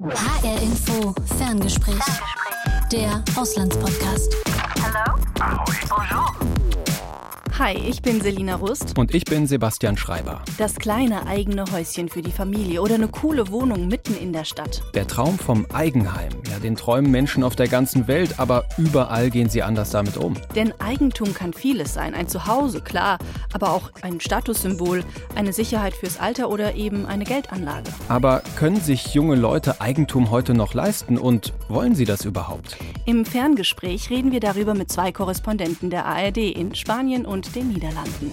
HR Info Ferngespräch. Der Auslandspodcast. Hello? Ahoi. Bonjour. Hi, ich bin Selina Rust. Und ich bin Sebastian Schreiber. Das kleine eigene Häuschen für die Familie oder eine coole Wohnung mitten in der Stadt. Der Traum vom Eigenheim. Ja, den träumen Menschen auf der ganzen Welt, aber überall gehen sie anders damit um. Denn Eigentum kann vieles sein. Ein Zuhause, klar, aber auch ein Statussymbol, eine Sicherheit fürs Alter oder eben eine Geldanlage. Aber können sich junge Leute Eigentum heute noch leisten und wollen sie das überhaupt? Im Ferngespräch reden wir darüber mit zwei Korrespondenten der ARD in Spanien und den Niederlanden.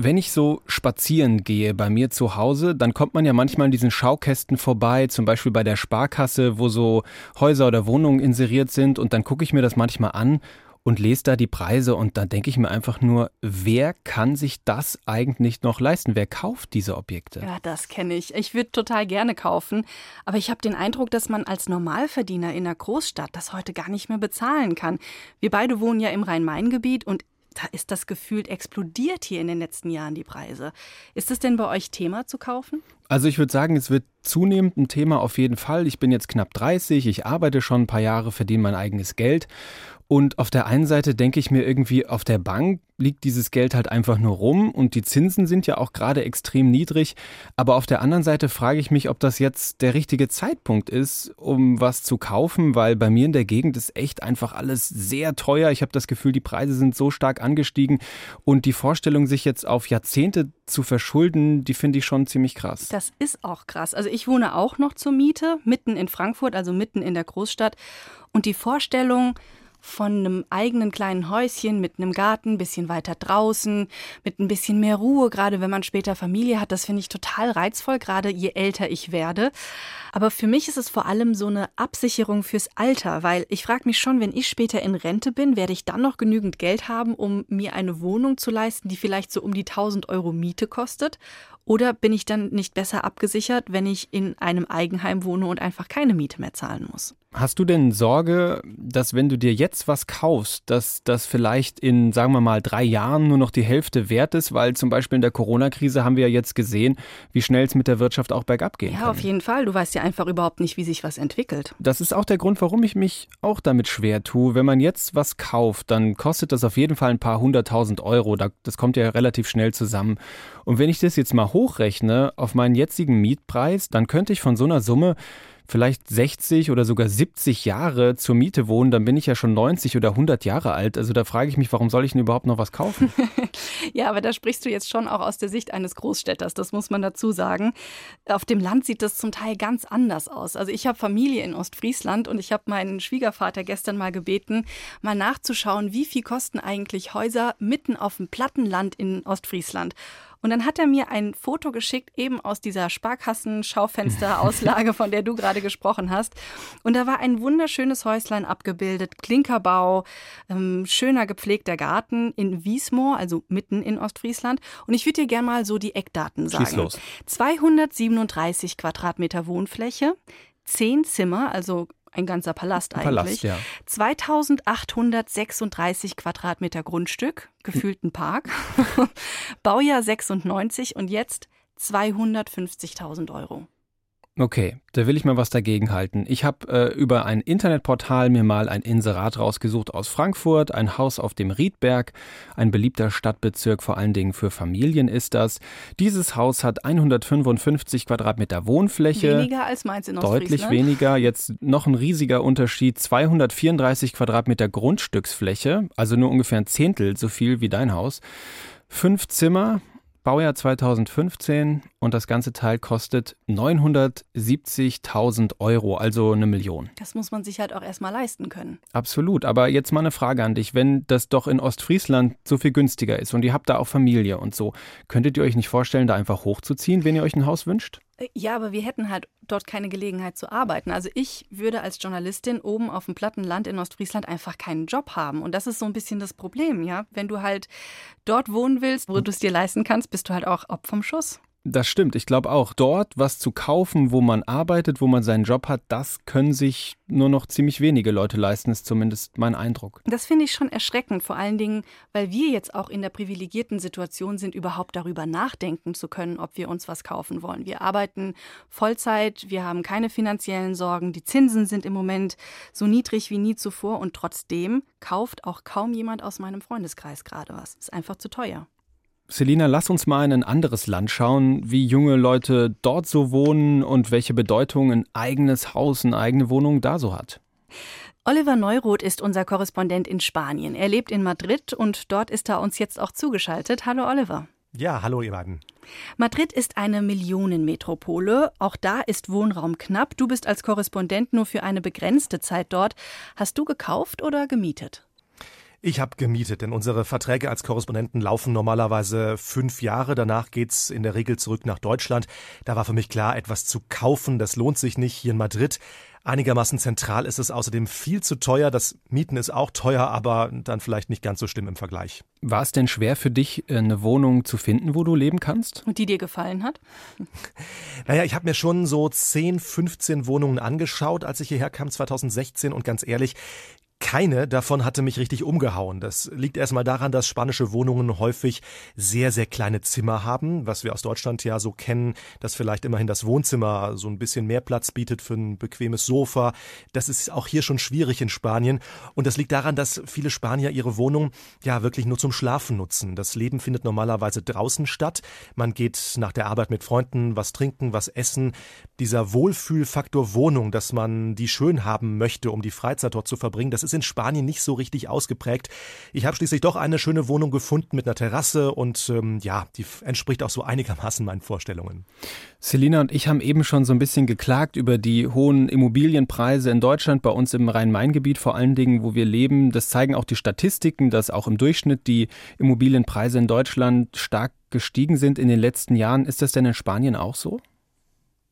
Wenn ich so spazieren gehe bei mir zu Hause, dann kommt man ja manchmal an diesen Schaukästen vorbei, zum Beispiel bei der Sparkasse, wo so Häuser oder Wohnungen inseriert sind und dann gucke ich mir das manchmal an und lese da die Preise und da denke ich mir einfach nur, wer kann sich das eigentlich noch leisten? Wer kauft diese Objekte? Ja, das kenne ich. Ich würde total gerne kaufen, aber ich habe den Eindruck, dass man als Normalverdiener in einer Großstadt das heute gar nicht mehr bezahlen kann. Wir beide wohnen ja im Rhein-Main-Gebiet und da ist das gefühlt explodiert hier in den letzten Jahren die Preise. Ist es denn bei euch Thema zu kaufen? Also ich würde sagen, es wird zunehmend ein Thema auf jeden Fall. Ich bin jetzt knapp 30, ich arbeite schon ein paar Jahre, verdiene mein eigenes Geld und auf der einen Seite denke ich mir irgendwie, auf der Bank liegt dieses Geld halt einfach nur rum und die Zinsen sind ja auch gerade extrem niedrig. Aber auf der anderen Seite frage ich mich, ob das jetzt der richtige Zeitpunkt ist, um was zu kaufen, weil bei mir in der Gegend ist echt einfach alles sehr teuer. Ich habe das Gefühl, die Preise sind so stark angestiegen und die Vorstellung, sich jetzt auf Jahrzehnte zu verschulden, die finde ich schon ziemlich krass. Das ist auch krass. Also ich wohne auch noch zur Miete, mitten in Frankfurt, also mitten in der Großstadt. Und die Vorstellung, von einem eigenen kleinen Häuschen mit einem Garten, ein bisschen weiter draußen, mit ein bisschen mehr Ruhe, gerade wenn man später Familie hat. Das finde ich total reizvoll, gerade je älter ich werde. Aber für mich ist es vor allem so eine Absicherung fürs Alter, weil ich frage mich schon, wenn ich später in Rente bin, werde ich dann noch genügend Geld haben, um mir eine Wohnung zu leisten, die vielleicht so um die 1000 Euro Miete kostet? Oder bin ich dann nicht besser abgesichert, wenn ich in einem Eigenheim wohne und einfach keine Miete mehr zahlen muss? Hast du denn Sorge, dass wenn du dir jetzt was kaufst, dass das vielleicht in, sagen wir mal, drei Jahren nur noch die Hälfte wert ist? Weil zum Beispiel in der Corona-Krise haben wir ja jetzt gesehen, wie schnell es mit der Wirtschaft auch bergab gehen ja, kann. Ja, auf jeden Fall. Du weißt ja einfach überhaupt nicht, wie sich was entwickelt. Das ist auch der Grund, warum ich mich auch damit schwer tue. Wenn man jetzt was kauft, dann kostet das auf jeden Fall ein paar hunderttausend Euro. Das kommt ja relativ schnell zusammen. Und wenn ich das jetzt mal hochrechne auf meinen jetzigen Mietpreis, dann könnte ich von so einer Summe vielleicht 60 oder sogar 70 Jahre zur Miete wohnen, dann bin ich ja schon 90 oder 100 Jahre alt. Also da frage ich mich, warum soll ich denn überhaupt noch was kaufen? ja, aber da sprichst du jetzt schon auch aus der Sicht eines Großstädters, das muss man dazu sagen. Auf dem Land sieht das zum Teil ganz anders aus. Also ich habe Familie in Ostfriesland und ich habe meinen Schwiegervater gestern mal gebeten, mal nachzuschauen, wie viel kosten eigentlich Häuser mitten auf dem Plattenland in Ostfriesland. Und dann hat er mir ein Foto geschickt, eben aus dieser Sparkassen-Schaufensterauslage, von der du gerade gesprochen hast. Und da war ein wunderschönes Häuslein abgebildet, Klinkerbau, ähm, schöner gepflegter Garten in Wiesmoor, also mitten in Ostfriesland. Und ich würde dir gerne mal so die Eckdaten sagen. Schieß los. 237 Quadratmeter Wohnfläche, zehn Zimmer, also ein ganzer Palast eigentlich. Palast, ja. 2836 Quadratmeter Grundstück, gefühlten Park. Baujahr 96 und jetzt 250.000 Euro. Okay, da will ich mal was dagegen halten. Ich habe äh, über ein Internetportal mir mal ein Inserat rausgesucht aus Frankfurt, ein Haus auf dem Riedberg, ein beliebter Stadtbezirk, vor allen Dingen für Familien ist das. Dieses Haus hat 155 Quadratmeter Wohnfläche. Weniger als meins in Deutlich weniger. Jetzt noch ein riesiger Unterschied. 234 Quadratmeter Grundstücksfläche, also nur ungefähr ein Zehntel so viel wie dein Haus. Fünf Zimmer, Baujahr 2015 und das ganze Teil kostet 970.000 Euro, also eine Million. Das muss man sich halt auch erstmal leisten können. Absolut, aber jetzt mal eine Frage an dich. Wenn das doch in Ostfriesland so viel günstiger ist und ihr habt da auch Familie und so, könntet ihr euch nicht vorstellen, da einfach hochzuziehen, wenn ihr euch ein Haus wünscht? Ja, aber wir hätten halt dort keine Gelegenheit zu arbeiten. Also ich würde als Journalistin oben auf dem Plattenland in Ostfriesland einfach keinen Job haben. Und das ist so ein bisschen das Problem, ja. Wenn du halt dort wohnen willst, wo du es dir leisten kannst, bist du halt auch ob vom Schuss. Das stimmt, ich glaube auch. Dort was zu kaufen, wo man arbeitet, wo man seinen Job hat, das können sich nur noch ziemlich wenige Leute leisten, ist zumindest mein Eindruck. Das finde ich schon erschreckend, vor allen Dingen, weil wir jetzt auch in der privilegierten Situation sind, überhaupt darüber nachdenken zu können, ob wir uns was kaufen wollen. Wir arbeiten Vollzeit, wir haben keine finanziellen Sorgen, die Zinsen sind im Moment so niedrig wie nie zuvor und trotzdem kauft auch kaum jemand aus meinem Freundeskreis gerade was. Ist einfach zu teuer. Selina, lass uns mal in ein anderes Land schauen, wie junge Leute dort so wohnen und welche Bedeutung ein eigenes Haus, eine eigene Wohnung da so hat. Oliver Neuroth ist unser Korrespondent in Spanien. Er lebt in Madrid und dort ist er uns jetzt auch zugeschaltet. Hallo Oliver. Ja, hallo ihr beiden. Madrid ist eine Millionenmetropole. Auch da ist Wohnraum knapp. Du bist als Korrespondent nur für eine begrenzte Zeit dort. Hast du gekauft oder gemietet? Ich habe gemietet, denn unsere Verträge als Korrespondenten laufen normalerweise fünf Jahre. Danach geht's in der Regel zurück nach Deutschland. Da war für mich klar, etwas zu kaufen, das lohnt sich nicht hier in Madrid. Einigermaßen zentral ist es außerdem viel zu teuer. Das Mieten ist auch teuer, aber dann vielleicht nicht ganz so schlimm im Vergleich. War es denn schwer für dich, eine Wohnung zu finden, wo du leben kannst? Und die dir gefallen hat? Naja, ich habe mir schon so 10, 15 Wohnungen angeschaut, als ich hierher kam 2016 und ganz ehrlich, keine davon hatte mich richtig umgehauen. Das liegt erstmal daran, dass spanische Wohnungen häufig sehr, sehr kleine Zimmer haben, was wir aus Deutschland ja so kennen, dass vielleicht immerhin das Wohnzimmer so ein bisschen mehr Platz bietet für ein bequemes Sofa. Das ist auch hier schon schwierig in Spanien. Und das liegt daran, dass viele Spanier ihre Wohnung ja wirklich nur zum Schlafen nutzen. Das Leben findet normalerweise draußen statt. Man geht nach der Arbeit mit Freunden was trinken, was essen. Dieser Wohlfühlfaktor Wohnung, dass man die schön haben möchte, um die Freizeit dort zu verbringen, das ist in Spanien nicht so richtig ausgeprägt. Ich habe schließlich doch eine schöne Wohnung gefunden mit einer Terrasse und ähm, ja, die entspricht auch so einigermaßen meinen Vorstellungen. Selina und ich haben eben schon so ein bisschen geklagt über die hohen Immobilienpreise in Deutschland, bei uns im Rhein-Main-Gebiet vor allen Dingen, wo wir leben. Das zeigen auch die Statistiken, dass auch im Durchschnitt die Immobilienpreise in Deutschland stark gestiegen sind in den letzten Jahren. Ist das denn in Spanien auch so?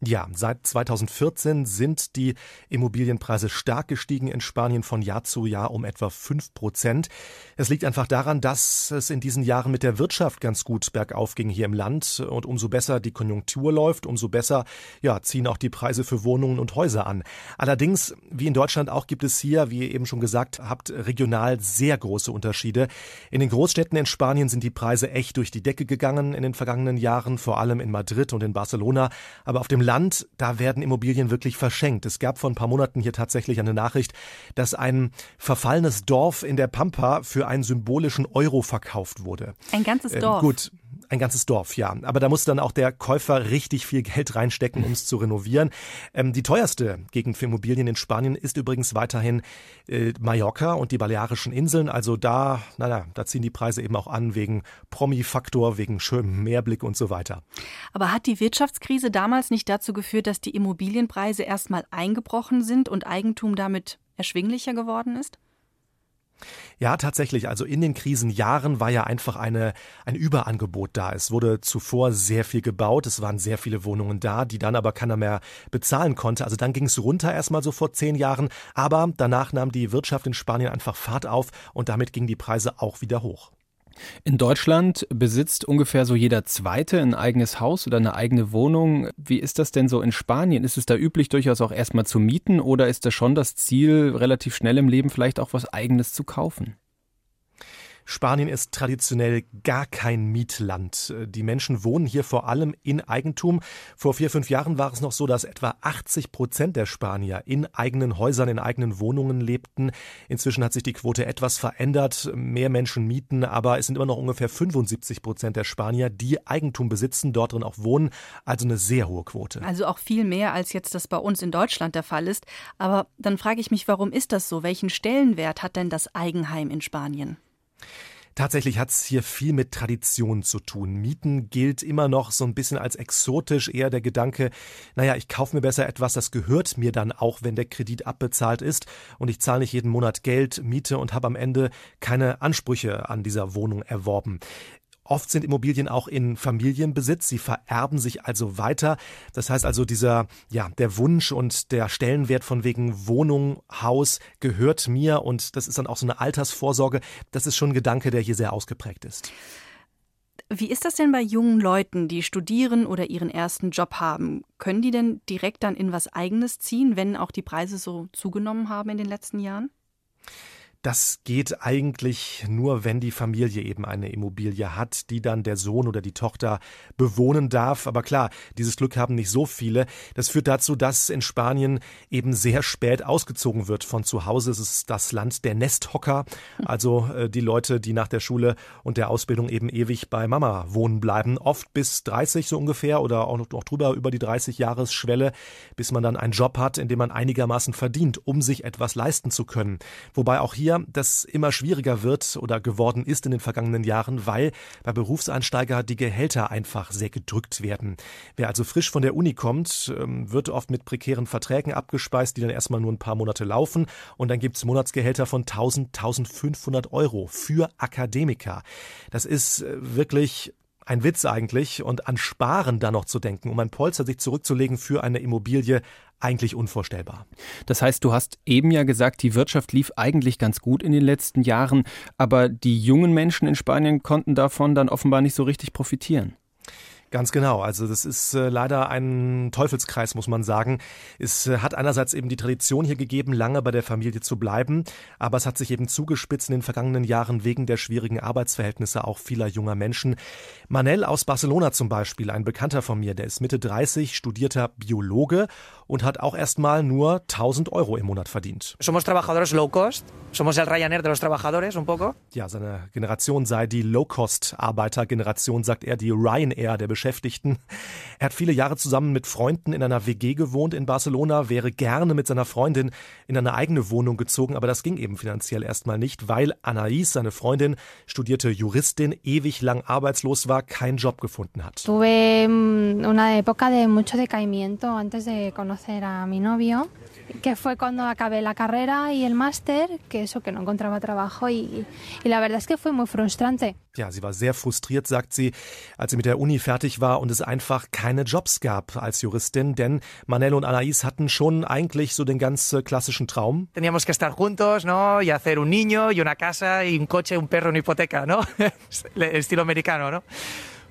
Ja, seit 2014 sind die Immobilienpreise stark gestiegen in Spanien von Jahr zu Jahr um etwa fünf Prozent. Es liegt einfach daran, dass es in diesen Jahren mit der Wirtschaft ganz gut bergauf ging hier im Land und umso besser die Konjunktur läuft, umso besser ja, ziehen auch die Preise für Wohnungen und Häuser an. Allerdings, wie in Deutschland auch, gibt es hier, wie ihr eben schon gesagt habt, regional sehr große Unterschiede. In den Großstädten in Spanien sind die Preise echt durch die Decke gegangen in den vergangenen Jahren, vor allem in Madrid und in Barcelona, aber auf dem Land, da werden Immobilien wirklich verschenkt. Es gab vor ein paar Monaten hier tatsächlich eine Nachricht, dass ein verfallenes Dorf in der Pampa für einen symbolischen Euro verkauft wurde. Ein ganzes Ähm, Dorf. gut, ein ganzes Dorf, ja. Aber da muss dann auch der Käufer richtig viel Geld reinstecken, um es zu renovieren. Ähm, die teuerste Gegend für Immobilien in Spanien ist übrigens weiterhin äh, Mallorca und die Balearischen Inseln. Also da, naja, da ziehen die Preise eben auch an wegen Promi-Faktor, wegen schönem Meerblick und so weiter. Aber hat die Wirtschaftskrise damals nicht dazu geführt, dass die Immobilienpreise erstmal eingebrochen sind und Eigentum damit erschwinglicher geworden ist? Ja, tatsächlich. Also in den Krisenjahren war ja einfach eine, ein Überangebot da. Es wurde zuvor sehr viel gebaut. Es waren sehr viele Wohnungen da, die dann aber keiner mehr bezahlen konnte. Also dann ging es runter erstmal so vor zehn Jahren. Aber danach nahm die Wirtschaft in Spanien einfach Fahrt auf und damit gingen die Preise auch wieder hoch. In Deutschland besitzt ungefähr so jeder Zweite ein eigenes Haus oder eine eigene Wohnung. Wie ist das denn so in Spanien? Ist es da üblich, durchaus auch erstmal zu mieten oder ist das schon das Ziel, relativ schnell im Leben vielleicht auch was Eigenes zu kaufen? Spanien ist traditionell gar kein Mietland. Die Menschen wohnen hier vor allem in Eigentum. Vor vier, fünf Jahren war es noch so, dass etwa 80 Prozent der Spanier in eigenen Häusern, in eigenen Wohnungen lebten. Inzwischen hat sich die Quote etwas verändert. Mehr Menschen mieten, aber es sind immer noch ungefähr 75 Prozent der Spanier, die Eigentum besitzen, dort drin auch wohnen. Also eine sehr hohe Quote. Also auch viel mehr, als jetzt das bei uns in Deutschland der Fall ist. Aber dann frage ich mich, warum ist das so? Welchen Stellenwert hat denn das Eigenheim in Spanien? Tatsächlich hat's hier viel mit Tradition zu tun. Mieten gilt immer noch so ein bisschen als exotisch, eher der Gedanke, naja, ich kaufe mir besser etwas, das gehört mir dann auch, wenn der Kredit abbezahlt ist und ich zahle nicht jeden Monat Geld, Miete und habe am Ende keine Ansprüche an dieser Wohnung erworben. Oft sind Immobilien auch in Familienbesitz, sie vererben sich also weiter. Das heißt also, dieser, ja, der Wunsch und der Stellenwert von wegen Wohnung, Haus gehört mir und das ist dann auch so eine Altersvorsorge. Das ist schon ein Gedanke, der hier sehr ausgeprägt ist. Wie ist das denn bei jungen Leuten, die studieren oder ihren ersten Job haben? Können die denn direkt dann in was Eigenes ziehen, wenn auch die Preise so zugenommen haben in den letzten Jahren? Das geht eigentlich nur, wenn die Familie eben eine Immobilie hat, die dann der Sohn oder die Tochter bewohnen darf. Aber klar, dieses Glück haben nicht so viele. Das führt dazu, dass in Spanien eben sehr spät ausgezogen wird von zu Hause. Es ist das Land der Nesthocker, also äh, die Leute, die nach der Schule und der Ausbildung eben ewig bei Mama wohnen bleiben. Oft bis 30 so ungefähr oder auch noch drüber über die 30 Jahresschwelle, bis man dann einen Job hat, in dem man einigermaßen verdient, um sich etwas leisten zu können. Wobei auch hier das immer schwieriger wird oder geworden ist in den vergangenen Jahren, weil bei Berufseinsteiger die Gehälter einfach sehr gedrückt werden. Wer also frisch von der Uni kommt, ähm, wird oft mit prekären Verträgen abgespeist, die dann erstmal nur ein paar Monate laufen und dann gibt es Monatsgehälter von 1000, 1500 Euro für Akademiker. Das ist äh, wirklich ein Witz eigentlich und an Sparen da noch zu denken, um ein Polster sich zurückzulegen für eine Immobilie, eigentlich unvorstellbar. Das heißt, du hast eben ja gesagt, die Wirtschaft lief eigentlich ganz gut in den letzten Jahren, aber die jungen Menschen in Spanien konnten davon dann offenbar nicht so richtig profitieren. Ganz genau. Also das ist äh, leider ein Teufelskreis, muss man sagen. Es äh, hat einerseits eben die Tradition hier gegeben, lange bei der Familie zu bleiben, aber es hat sich eben zugespitzt in den vergangenen Jahren wegen der schwierigen Arbeitsverhältnisse auch vieler junger Menschen. Manel aus Barcelona zum Beispiel, ein Bekannter von mir, der ist Mitte 30, studierter Biologe und hat auch erstmal nur 1000 Euro im Monat verdient. Somos trabajadores low cost. Somos el Ryanair de los trabajadores, un poco. Ja, seine Generation sei die Low-Cost-Arbeiter-Generation, sagt er, die Ryanair der Beschäftigten. Er hat viele Jahre zusammen mit Freunden in einer WG gewohnt in Barcelona, wäre gerne mit seiner Freundin in eine eigene Wohnung gezogen, aber das ging eben finanziell erstmal nicht, weil Anaïs, seine Freundin, studierte Juristin, ewig lang arbeitslos war, keinen Job gefunden hat. Tuve mm, una época de mucho decaimiento antes de conocer a mi novio. Que fue cuando acabé la carrera y el máster, que eso, que no encontraba trabajo y, y, la verdad es que fue muy frustrante. Ja, sie war sehr frustriert, sagt sie, als sie mit der Uni fertig war und es einfach keine Jobs gab als Juristin, denn Manel und Anaís hatten schon eigentlich so den ganz äh, klassischen Traum. Teníamos que estar juntos, ¿no? Y hacer un niño y una casa y un coche, un perro, una hipoteca, ¿no? El estilo americano, ¿no?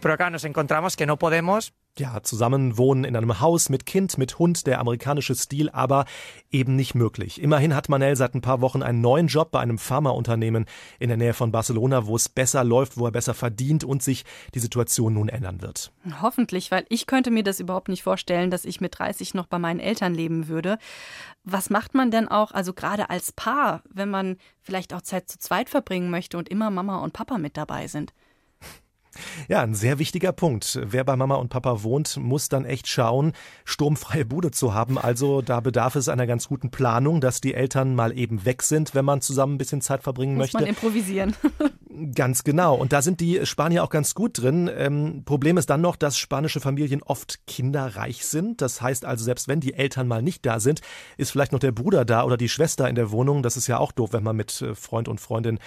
Pero acá nos encontramos que no podemos ja, zusammen wohnen in einem Haus mit Kind, mit Hund, der amerikanische Stil, aber eben nicht möglich. Immerhin hat Manel seit ein paar Wochen einen neuen Job bei einem Pharmaunternehmen in der Nähe von Barcelona, wo es besser läuft, wo er besser verdient und sich die Situation nun ändern wird. Hoffentlich, weil ich könnte mir das überhaupt nicht vorstellen, dass ich mit 30 noch bei meinen Eltern leben würde. Was macht man denn auch, also gerade als Paar, wenn man vielleicht auch Zeit zu zweit verbringen möchte und immer Mama und Papa mit dabei sind? Ja, ein sehr wichtiger Punkt. Wer bei Mama und Papa wohnt, muss dann echt schauen, sturmfreie Bude zu haben. Also da bedarf es einer ganz guten Planung, dass die Eltern mal eben weg sind, wenn man zusammen ein bisschen Zeit verbringen muss möchte. Muss man improvisieren. Ganz genau. Und da sind die Spanier auch ganz gut drin. Ähm, Problem ist dann noch, dass spanische Familien oft kinderreich sind. Das heißt also, selbst wenn die Eltern mal nicht da sind, ist vielleicht noch der Bruder da oder die Schwester in der Wohnung. Das ist ja auch doof, wenn man mit äh, Freund und Freundin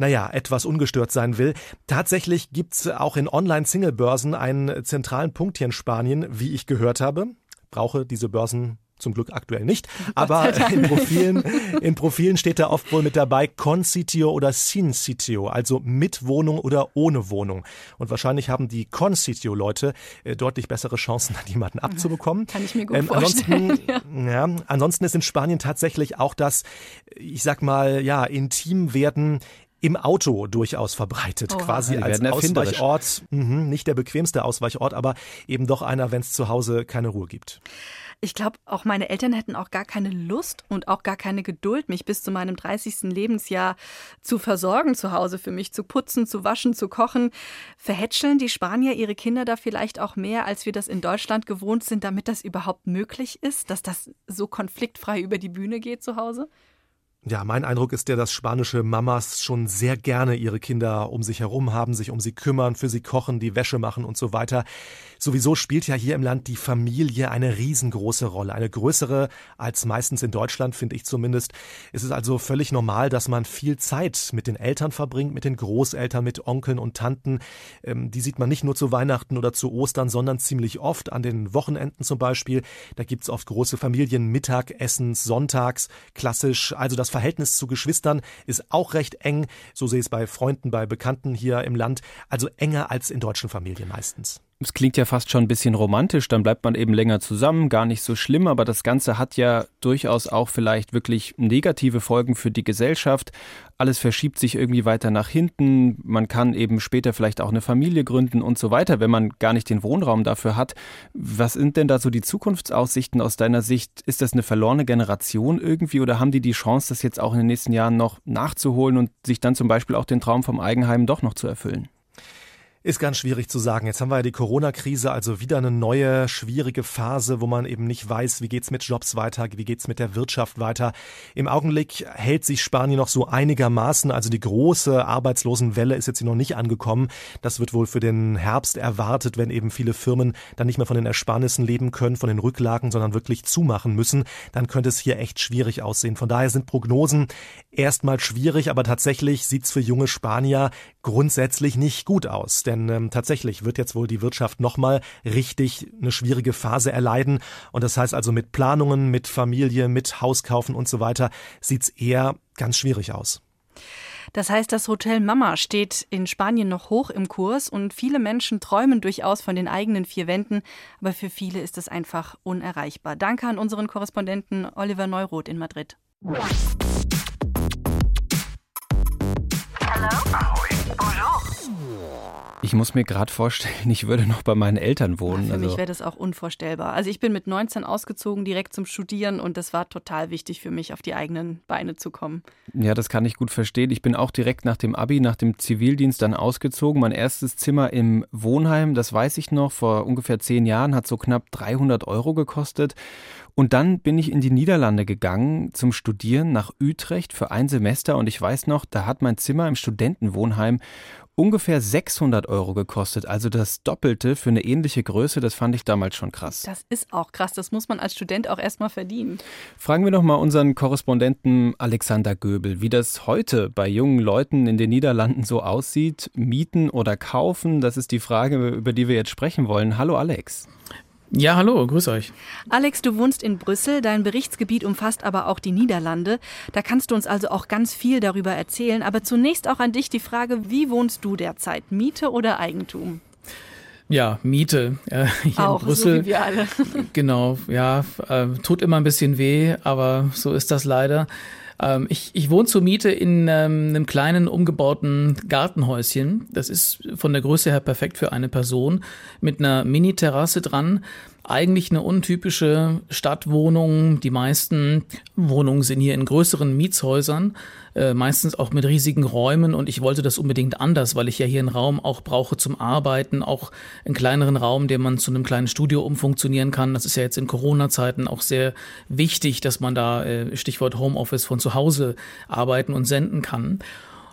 naja, etwas ungestört sein will. Tatsächlich gibt's auch in Online-Single-Börsen einen zentralen Punkt hier in Spanien, wie ich gehört habe. Brauche diese Börsen zum Glück aktuell nicht. Aber in Profilen, in Profilen steht da oft wohl mit dabei Con Sitio oder Sin Sitio, also mit Wohnung oder ohne Wohnung. Und wahrscheinlich haben die Con Sitio Leute äh, deutlich bessere Chancen, jemanden abzubekommen. Kann ich mir gut ähm, vorstellen. Ansonsten, ja. ja, ansonsten ist in Spanien tatsächlich auch das, ich sag mal, ja, intim werden im Auto durchaus verbreitet, oh, quasi als Ausweichort. Mhm, nicht der bequemste Ausweichort, aber eben doch einer, wenn es zu Hause keine Ruhe gibt. Ich glaube, auch meine Eltern hätten auch gar keine Lust und auch gar keine Geduld, mich bis zu meinem 30. Lebensjahr zu versorgen zu Hause, für mich zu putzen, zu waschen, zu kochen. Verhätscheln die Spanier ihre Kinder da vielleicht auch mehr, als wir das in Deutschland gewohnt sind, damit das überhaupt möglich ist, dass das so konfliktfrei über die Bühne geht zu Hause? Ja, mein Eindruck ist der, dass spanische Mamas schon sehr gerne ihre Kinder um sich herum haben, sich um sie kümmern, für sie kochen, die Wäsche machen und so weiter. Sowieso spielt ja hier im Land die Familie eine riesengroße Rolle, eine größere als meistens in Deutschland, finde ich zumindest. Es ist also völlig normal, dass man viel Zeit mit den Eltern verbringt, mit den Großeltern, mit Onkeln und Tanten. Ähm, die sieht man nicht nur zu Weihnachten oder zu Ostern, sondern ziemlich oft an den Wochenenden zum Beispiel. Da gibt's oft große Familienmittagessen, sonntags, klassisch, also das Verhältnis zu Geschwistern ist auch recht eng. So sehe ich es bei Freunden, bei Bekannten hier im Land. Also enger als in deutschen Familien meistens. Es klingt ja fast schon ein bisschen romantisch, dann bleibt man eben länger zusammen, gar nicht so schlimm, aber das Ganze hat ja durchaus auch vielleicht wirklich negative Folgen für die Gesellschaft. Alles verschiebt sich irgendwie weiter nach hinten, man kann eben später vielleicht auch eine Familie gründen und so weiter, wenn man gar nicht den Wohnraum dafür hat. Was sind denn da so die Zukunftsaussichten aus deiner Sicht? Ist das eine verlorene Generation irgendwie oder haben die die Chance, das jetzt auch in den nächsten Jahren noch nachzuholen und sich dann zum Beispiel auch den Traum vom Eigenheim doch noch zu erfüllen? Ist ganz schwierig zu sagen. Jetzt haben wir ja die Corona-Krise, also wieder eine neue, schwierige Phase, wo man eben nicht weiß, wie geht's mit Jobs weiter, wie geht's mit der Wirtschaft weiter. Im Augenblick hält sich Spanien noch so einigermaßen, also die große Arbeitslosenwelle ist jetzt hier noch nicht angekommen. Das wird wohl für den Herbst erwartet, wenn eben viele Firmen dann nicht mehr von den Ersparnissen leben können, von den Rücklagen, sondern wirklich zumachen müssen. Dann könnte es hier echt schwierig aussehen. Von daher sind Prognosen erstmal schwierig, aber tatsächlich sieht's für junge Spanier grundsätzlich nicht gut aus. Denn ähm, tatsächlich wird jetzt wohl die Wirtschaft nochmal richtig eine schwierige Phase erleiden. Und das heißt also mit Planungen, mit Familie, mit Hauskaufen und so weiter sieht's eher ganz schwierig aus. Das heißt, das Hotel Mama steht in Spanien noch hoch im Kurs und viele Menschen träumen durchaus von den eigenen vier Wänden, aber für viele ist es einfach unerreichbar. Danke an unseren Korrespondenten Oliver Neuroth in Madrid. Ich muss mir gerade vorstellen, ich würde noch bei meinen Eltern wohnen. Für also mich wäre das auch unvorstellbar. Also ich bin mit 19 ausgezogen, direkt zum Studieren und das war total wichtig für mich, auf die eigenen Beine zu kommen. Ja, das kann ich gut verstehen. Ich bin auch direkt nach dem Abi, nach dem Zivildienst dann ausgezogen. Mein erstes Zimmer im Wohnheim, das weiß ich noch, vor ungefähr zehn Jahren, hat so knapp 300 Euro gekostet. Und dann bin ich in die Niederlande gegangen zum Studieren nach Utrecht für ein Semester und ich weiß noch, da hat mein Zimmer im Studentenwohnheim ungefähr 600 Euro gekostet, also das Doppelte für eine ähnliche Größe. Das fand ich damals schon krass. Das ist auch krass. Das muss man als Student auch erstmal verdienen. Fragen wir doch mal unseren Korrespondenten Alexander Göbel, wie das heute bei jungen Leuten in den Niederlanden so aussieht. Mieten oder kaufen? Das ist die Frage, über die wir jetzt sprechen wollen. Hallo Alex. Ja, hallo, grüß euch. Alex, du wohnst in Brüssel, dein Berichtsgebiet umfasst aber auch die Niederlande. Da kannst du uns also auch ganz viel darüber erzählen. Aber zunächst auch an dich die Frage, wie wohnst du derzeit? Miete oder Eigentum? Ja, Miete. Äh, hier auch, in Brüssel. so wie wir alle. Genau, ja, äh, tut immer ein bisschen weh, aber so ist das leider. Ähm, ich, ich wohne zur Miete in ähm, einem kleinen umgebauten Gartenhäuschen. Das ist von der Größe her perfekt für eine Person mit einer Mini-Terrasse dran. Eigentlich eine untypische Stadtwohnung. Die meisten Wohnungen sind hier in größeren Mietshäusern, äh, meistens auch mit riesigen Räumen. Und ich wollte das unbedingt anders, weil ich ja hier einen Raum auch brauche zum Arbeiten, auch einen kleineren Raum, den man zu einem kleinen Studio umfunktionieren kann. Das ist ja jetzt in Corona-Zeiten auch sehr wichtig, dass man da, äh, Stichwort Homeoffice, von zu Hause arbeiten und senden kann.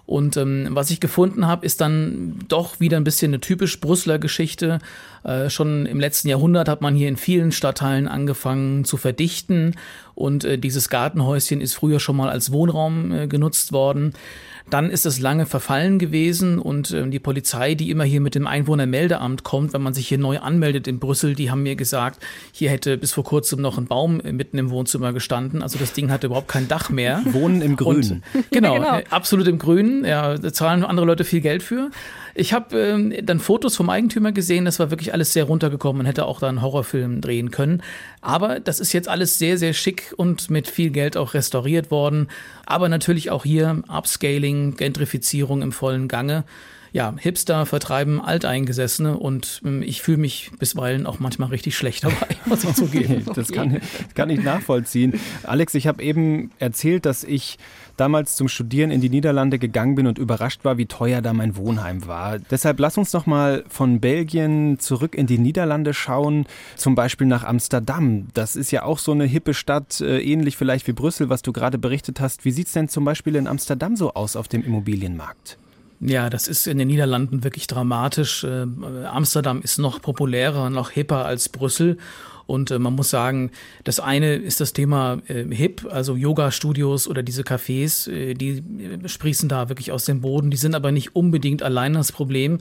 Und ähm, was ich gefunden habe, ist dann doch wieder ein bisschen eine typisch Brüsseler Geschichte. Äh, schon im letzten Jahrhundert hat man hier in vielen Stadtteilen angefangen zu verdichten und äh, dieses Gartenhäuschen ist früher schon mal als Wohnraum äh, genutzt worden. Dann ist es lange verfallen gewesen und äh, die Polizei, die immer hier mit dem Einwohnermeldeamt kommt, wenn man sich hier neu anmeldet in Brüssel, die haben mir gesagt, hier hätte bis vor kurzem noch ein Baum äh, mitten im Wohnzimmer gestanden. Also das Ding hatte überhaupt kein Dach mehr. Wohnen im Grünen. Und, genau, genau. Äh, absolut im Grünen. Ja, da zahlen andere Leute viel Geld für. Ich habe ähm, dann Fotos vom Eigentümer gesehen, das war wirklich alles sehr runtergekommen. Man hätte auch da einen Horrorfilm drehen können. Aber das ist jetzt alles sehr, sehr schick und mit viel Geld auch restauriert worden. Aber natürlich auch hier Upscaling, Gentrifizierung im vollen Gange ja, Hipster vertreiben Alteingesessene und ähm, ich fühle mich bisweilen auch manchmal richtig schlecht dabei, muss ich zugeben. das kann, kann ich nachvollziehen. Alex, ich habe eben erzählt, dass ich damals zum Studieren in die Niederlande gegangen bin und überrascht war, wie teuer da mein Wohnheim war. Deshalb lass uns noch mal von Belgien zurück in die Niederlande schauen, zum Beispiel nach Amsterdam. Das ist ja auch so eine hippe Stadt, äh, ähnlich vielleicht wie Brüssel, was du gerade berichtet hast. Wie sieht es denn zum Beispiel in Amsterdam so aus auf dem Immobilienmarkt? Ja, das ist in den Niederlanden wirklich dramatisch. Äh, Amsterdam ist noch populärer, noch hipper als Brüssel. Und äh, man muss sagen, das eine ist das Thema äh, Hip, also Yoga-Studios oder diese Cafés, die sprießen da wirklich aus dem Boden. Die sind aber nicht unbedingt allein das Problem,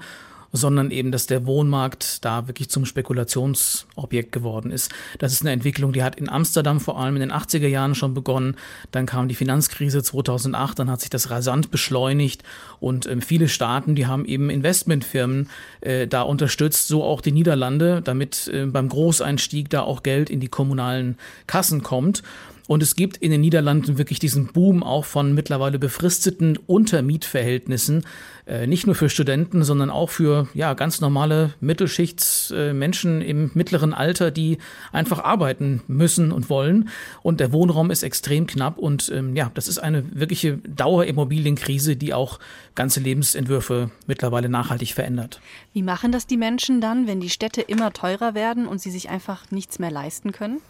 sondern eben, dass der Wohnmarkt da wirklich zum Spekulationsobjekt geworden ist. Das ist eine Entwicklung, die hat in Amsterdam vor allem in den 80er Jahren schon begonnen. Dann kam die Finanzkrise 2008, dann hat sich das rasant beschleunigt und äh, viele Staaten, die haben eben Investmentfirmen äh, da unterstützt, so auch die Niederlande, damit äh, beim Großeinstieg da auch Geld in die kommunalen Kassen kommt. Und es gibt in den Niederlanden wirklich diesen Boom auch von mittlerweile befristeten Untermietverhältnissen, äh, nicht nur für Studenten, sondern auch für ja, ganz normale Mittelschichtsmenschen äh, im mittleren Alter, die einfach arbeiten müssen und wollen. Und der Wohnraum ist extrem knapp und ähm, ja, das ist eine wirkliche Dauerimmobilienkrise, die auch ganze Lebensentwürfe mittlerweile nachhaltig verändert. Wie machen das die Menschen dann, wenn die Städte immer teurer werden und sie sich einfach nichts mehr leisten können?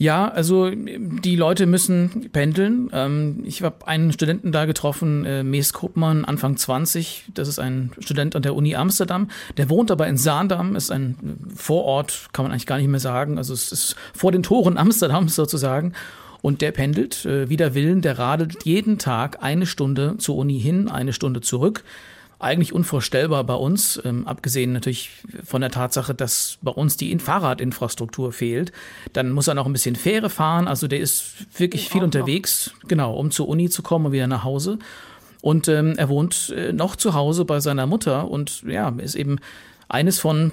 Ja, also die Leute müssen pendeln. Ähm, ich habe einen Studenten da getroffen, äh, Mees Koopmann, Anfang 20. Das ist ein Student an der Uni Amsterdam. Der wohnt aber in Zaandam, ist ein Vorort, kann man eigentlich gar nicht mehr sagen. Also es ist vor den Toren Amsterdams sozusagen. Und der pendelt äh, wider Willen, der radelt jeden Tag eine Stunde zur Uni hin, eine Stunde zurück eigentlich unvorstellbar bei uns, ähm, abgesehen natürlich von der Tatsache, dass bei uns die Fahrradinfrastruktur fehlt. Dann muss er noch ein bisschen Fähre fahren, also der ist wirklich viel unterwegs, genau, um zur Uni zu kommen und wieder nach Hause. Und ähm, er wohnt äh, noch zu Hause bei seiner Mutter und ja, ist eben eines von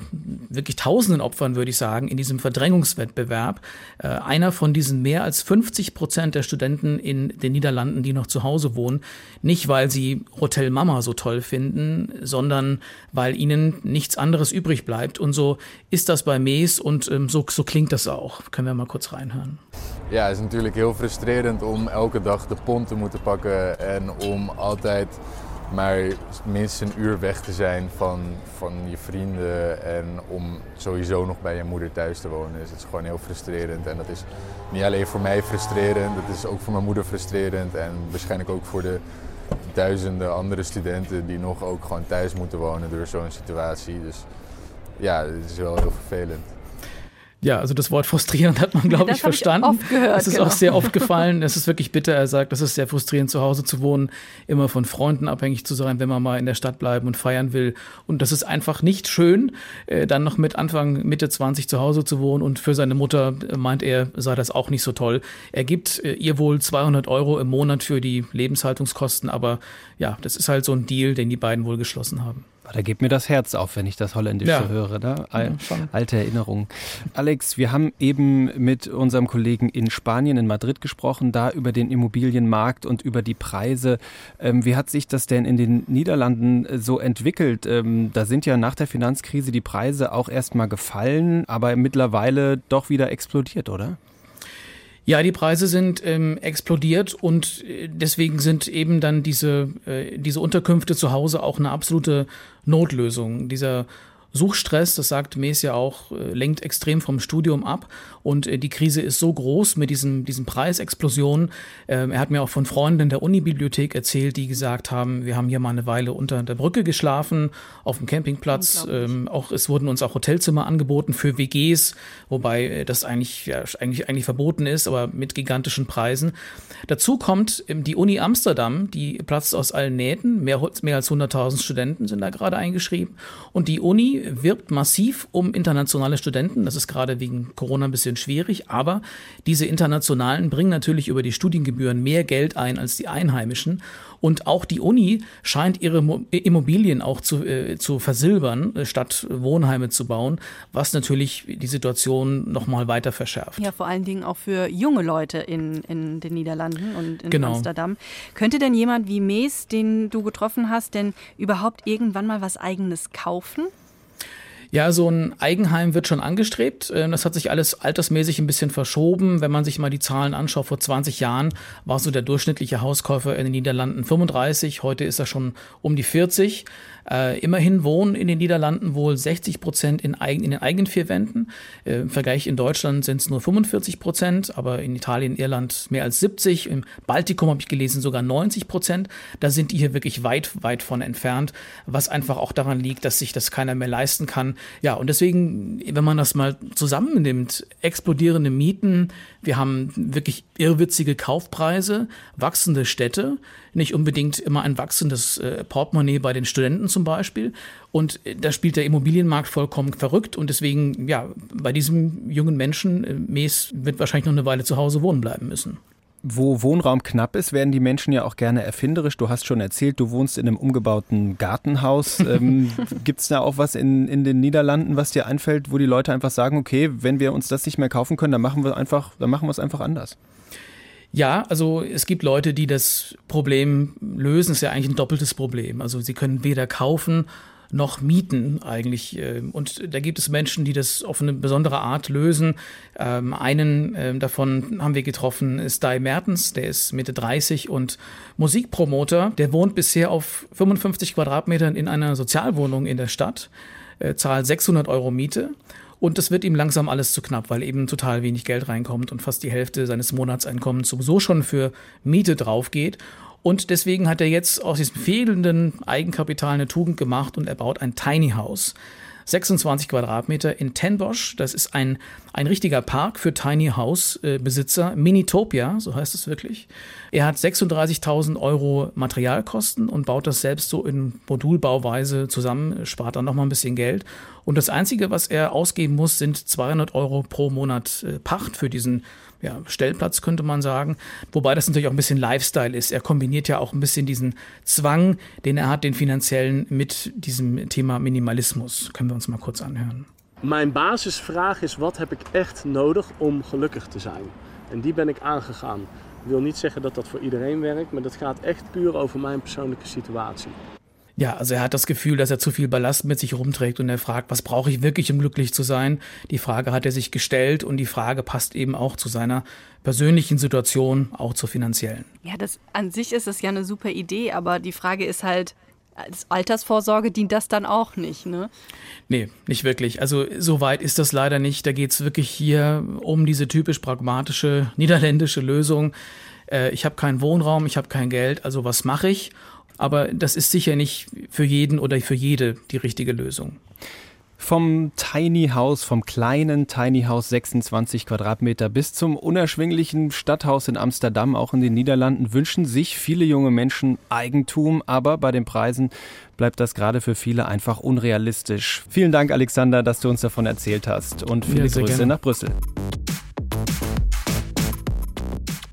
wirklich tausenden Opfern, würde ich sagen, in diesem Verdrängungswettbewerb. Äh, einer von diesen mehr als 50 Prozent der Studenten in den Niederlanden, die noch zu Hause wohnen, nicht weil sie Hotel Mama so toll finden, sondern weil ihnen nichts anderes übrig bleibt. Und so ist das bei Mees und ähm, so, so klingt das auch. Können wir mal kurz reinhören. Ja, het is natuurlijk heel frustrerend om elke dag de pont te moeten pakken en om altijd maar minstens een uur weg te zijn van, van je vrienden en om sowieso nog bij je moeder thuis te wonen. Dus het is gewoon heel frustrerend. En dat is niet alleen voor mij frustrerend, dat is ook voor mijn moeder frustrerend. En waarschijnlijk ook voor de duizenden andere studenten die nog ook gewoon thuis moeten wonen door zo'n situatie. Dus ja, het is wel heel vervelend. Ja, also das Wort frustrierend hat man, glaube ich, verstanden. Ich gehört, das ist genau. auch sehr oft gefallen. Es ist wirklich bitter. Er sagt, es ist sehr frustrierend, zu Hause zu wohnen, immer von Freunden abhängig zu sein, wenn man mal in der Stadt bleiben und feiern will. Und das ist einfach nicht schön, äh, dann noch mit Anfang, Mitte 20 zu Hause zu wohnen. Und für seine Mutter äh, meint er, sei das auch nicht so toll. Er gibt äh, ihr wohl 200 Euro im Monat für die Lebenshaltungskosten. Aber ja, das ist halt so ein Deal, den die beiden wohl geschlossen haben. Da geht mir das Herz auf, wenn ich das Holländische ja. höre. Ne? Al ja, alte Erinnerungen. Alex, wir haben eben mit unserem Kollegen in Spanien, in Madrid gesprochen, da über den Immobilienmarkt und über die Preise. Ähm, wie hat sich das denn in den Niederlanden äh, so entwickelt? Ähm, da sind ja nach der Finanzkrise die Preise auch erstmal gefallen, aber mittlerweile doch wieder explodiert, oder? Ja, die Preise sind ähm, explodiert und äh, deswegen sind eben dann diese, äh, diese Unterkünfte zu Hause auch eine absolute Notlösung. Dieser Suchstress, das sagt Mes ja auch, äh, lenkt extrem vom Studium ab und äh, die Krise ist so groß mit diesem, diesen Preisexplosionen. Ähm, er hat mir auch von Freunden der Unibibliothek erzählt, die gesagt haben, wir haben hier mal eine Weile unter der Brücke geschlafen, auf dem Campingplatz. Ähm, auch, es wurden uns auch Hotelzimmer angeboten für WGs, wobei äh, das eigentlich, ja, eigentlich, eigentlich verboten ist, aber mit gigantischen Preisen. Dazu kommt ähm, die Uni Amsterdam, die platzt aus allen Nähten. Mehr, mehr als 100.000 Studenten sind da gerade eingeschrieben. Und die Uni wirbt massiv um internationale Studenten. Das ist gerade wegen Corona ein bisschen schwierig, aber diese internationalen bringen natürlich über die Studiengebühren mehr Geld ein als die einheimischen. Und auch die Uni scheint ihre Immobilien auch zu, äh, zu versilbern, äh, statt Wohnheime zu bauen, was natürlich die Situation nochmal weiter verschärft. Ja, vor allen Dingen auch für junge Leute in, in den Niederlanden und in genau. Amsterdam. Könnte denn jemand wie Mees, den du getroffen hast, denn überhaupt irgendwann mal was eigenes kaufen? Ja, so ein Eigenheim wird schon angestrebt. Ähm, das hat sich alles altersmäßig ein bisschen verschoben. Wenn man sich mal die Zahlen anschaut, vor 20 Jahren war so der durchschnittliche Hauskäufer in den Niederlanden 35, heute ist er schon um die 40. Äh, immerhin wohnen in den Niederlanden wohl 60 Prozent in, eigen, in den eigenen vier Wänden. Äh, Im Vergleich in Deutschland sind es nur 45 Prozent, aber in Italien, Irland mehr als 70. Im Baltikum habe ich gelesen sogar 90 Prozent. Da sind die hier wirklich weit, weit von entfernt, was einfach auch daran liegt, dass sich das keiner mehr leisten kann Ja, und deswegen, wenn man das mal zusammennimmt, explodierende Mieten, wir haben wirklich irrwitzige Kaufpreise, wachsende Städte, nicht unbedingt immer ein wachsendes äh, Portemonnaie bei den Studenten zum Beispiel. Und äh, da spielt der Immobilienmarkt vollkommen verrückt. Und deswegen, ja, bei diesem jungen Menschen, äh, Mees wird wahrscheinlich noch eine Weile zu Hause wohnen bleiben müssen. Wo Wohnraum knapp ist, werden die Menschen ja auch gerne erfinderisch. Du hast schon erzählt, du wohnst in einem umgebauten Gartenhaus. Ähm, Gibt es da auch was in, in den Niederlanden, was dir einfällt, wo die Leute einfach sagen, okay, wenn wir uns das nicht mehr kaufen können, dann machen wir einfach, dann machen wir es einfach anders? Ja, also es gibt Leute, die das Problem lösen. Es ist ja eigentlich ein doppeltes Problem. Also sie können weder kaufen noch mieten eigentlich. Ähm, und da gibt es Menschen, die das auf eine besondere Art lösen. Ähm, einen ähm, davon haben wir getroffen, ist Dai Mertens, der ist Mitte 30 und Musikpromoter. Der wohnt bisher auf 55 Quadratmetern in einer Sozialwohnung in der Stadt, äh, zahlt 600 Euro Miete. Und es wird ihm langsam alles zu knapp, weil eben total wenig Geld reinkommt und fast die Hälfte seines Monatseinkommens sowieso schon für Miete draufgeht. Und deswegen hat er jetzt aus diesem fehlenden Eigenkapital eine Tugend gemacht und er baut ein Tiny House. 26 Quadratmeter in Tenbosch. Das ist ein, ein richtiger Park für Tiny House Besitzer. Minitopia, so heißt es wirklich. Er hat 36.000 Euro Materialkosten und baut das selbst so in Modulbauweise zusammen, spart dann nochmal ein bisschen Geld. Und das Einzige, was er ausgeben muss, sind 200 Euro pro Monat äh, Pacht für diesen ja, Stellplatz, könnte man sagen. Wobei das natürlich auch ein bisschen Lifestyle ist. Er kombiniert ja auch ein bisschen diesen Zwang, den er hat, den finanziellen, mit diesem Thema Minimalismus. Können wir uns mal kurz anhören. Mijn basisvraag is: wat heb ik echt nodig om gelukkig te zijn? En die ben ik aangegaan. Ik wil niet zeggen dat dat voor iedereen werkt, maar dat gaat echt puur over mijn persoonlijke situatie. Ja, also er hat das Gefühl, dass er zu viel Ballast mit sich rumträgt und er fragt, was brauche ich wirklich, um glücklich zu sein? Die Frage hat er sich gestellt und die Frage passt eben auch zu seiner persönlichen Situation, auch zur finanziellen. Ja, das an sich ist es ja eine super Idee, aber die Frage ist halt, als Altersvorsorge dient das dann auch nicht, ne? Nee, nicht wirklich. Also so weit ist das leider nicht. Da geht es wirklich hier um diese typisch pragmatische niederländische Lösung. Äh, ich habe keinen Wohnraum, ich habe kein Geld, also was mache ich? Aber das ist sicher nicht für jeden oder für jede die richtige Lösung. Vom Tiny House, vom kleinen Tiny House 26 Quadratmeter bis zum unerschwinglichen Stadthaus in Amsterdam, auch in den Niederlanden, wünschen sich viele junge Menschen Eigentum, aber bei den Preisen bleibt das gerade für viele einfach unrealistisch. Vielen Dank, Alexander, dass du uns davon erzählt hast und viele ja, Grüße gerne. nach Brüssel.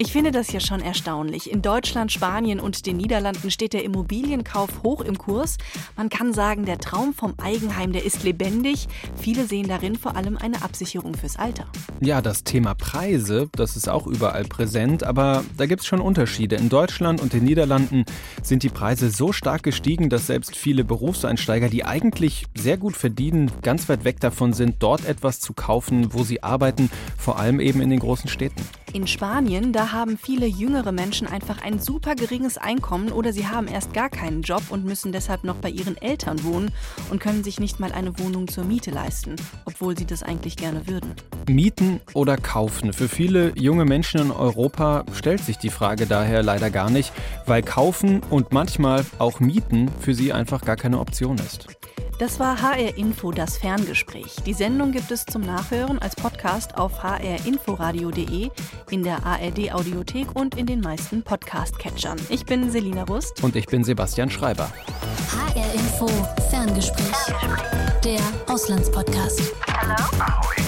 Ich finde das ja schon erstaunlich. In Deutschland, Spanien und den Niederlanden steht der Immobilienkauf hoch im Kurs. Man kann sagen, der Traum vom Eigenheim, der ist lebendig. Viele sehen darin vor allem eine Absicherung fürs Alter. Ja, das Thema Preise, das ist auch überall präsent, aber da gibt es schon Unterschiede. In Deutschland und den Niederlanden sind die Preise so stark gestiegen, dass selbst viele Berufseinsteiger, die eigentlich sehr gut verdienen, ganz weit weg davon sind, dort etwas zu kaufen, wo sie arbeiten, vor allem eben in den großen Städten. In Spanien, da haben viele jüngere Menschen einfach ein super geringes Einkommen oder sie haben erst gar keinen Job und müssen deshalb noch bei ihren Eltern wohnen und können sich nicht mal eine Wohnung zur Miete leisten, obwohl sie das eigentlich gerne würden. Mieten oder kaufen? Für viele junge Menschen in Europa stellt sich die Frage daher leider gar nicht, weil kaufen und manchmal auch mieten für sie einfach gar keine Option ist. Das war HR Info, das Ferngespräch. Die Sendung gibt es zum Nachhören als Podcast auf hrinforadio.de, in der ARD Audiothek und in den meisten Podcast-Catchern. Ich bin Selina Rust. Und ich bin Sebastian Schreiber. HR Info, Ferngespräch. Der Auslandspodcast. Hello?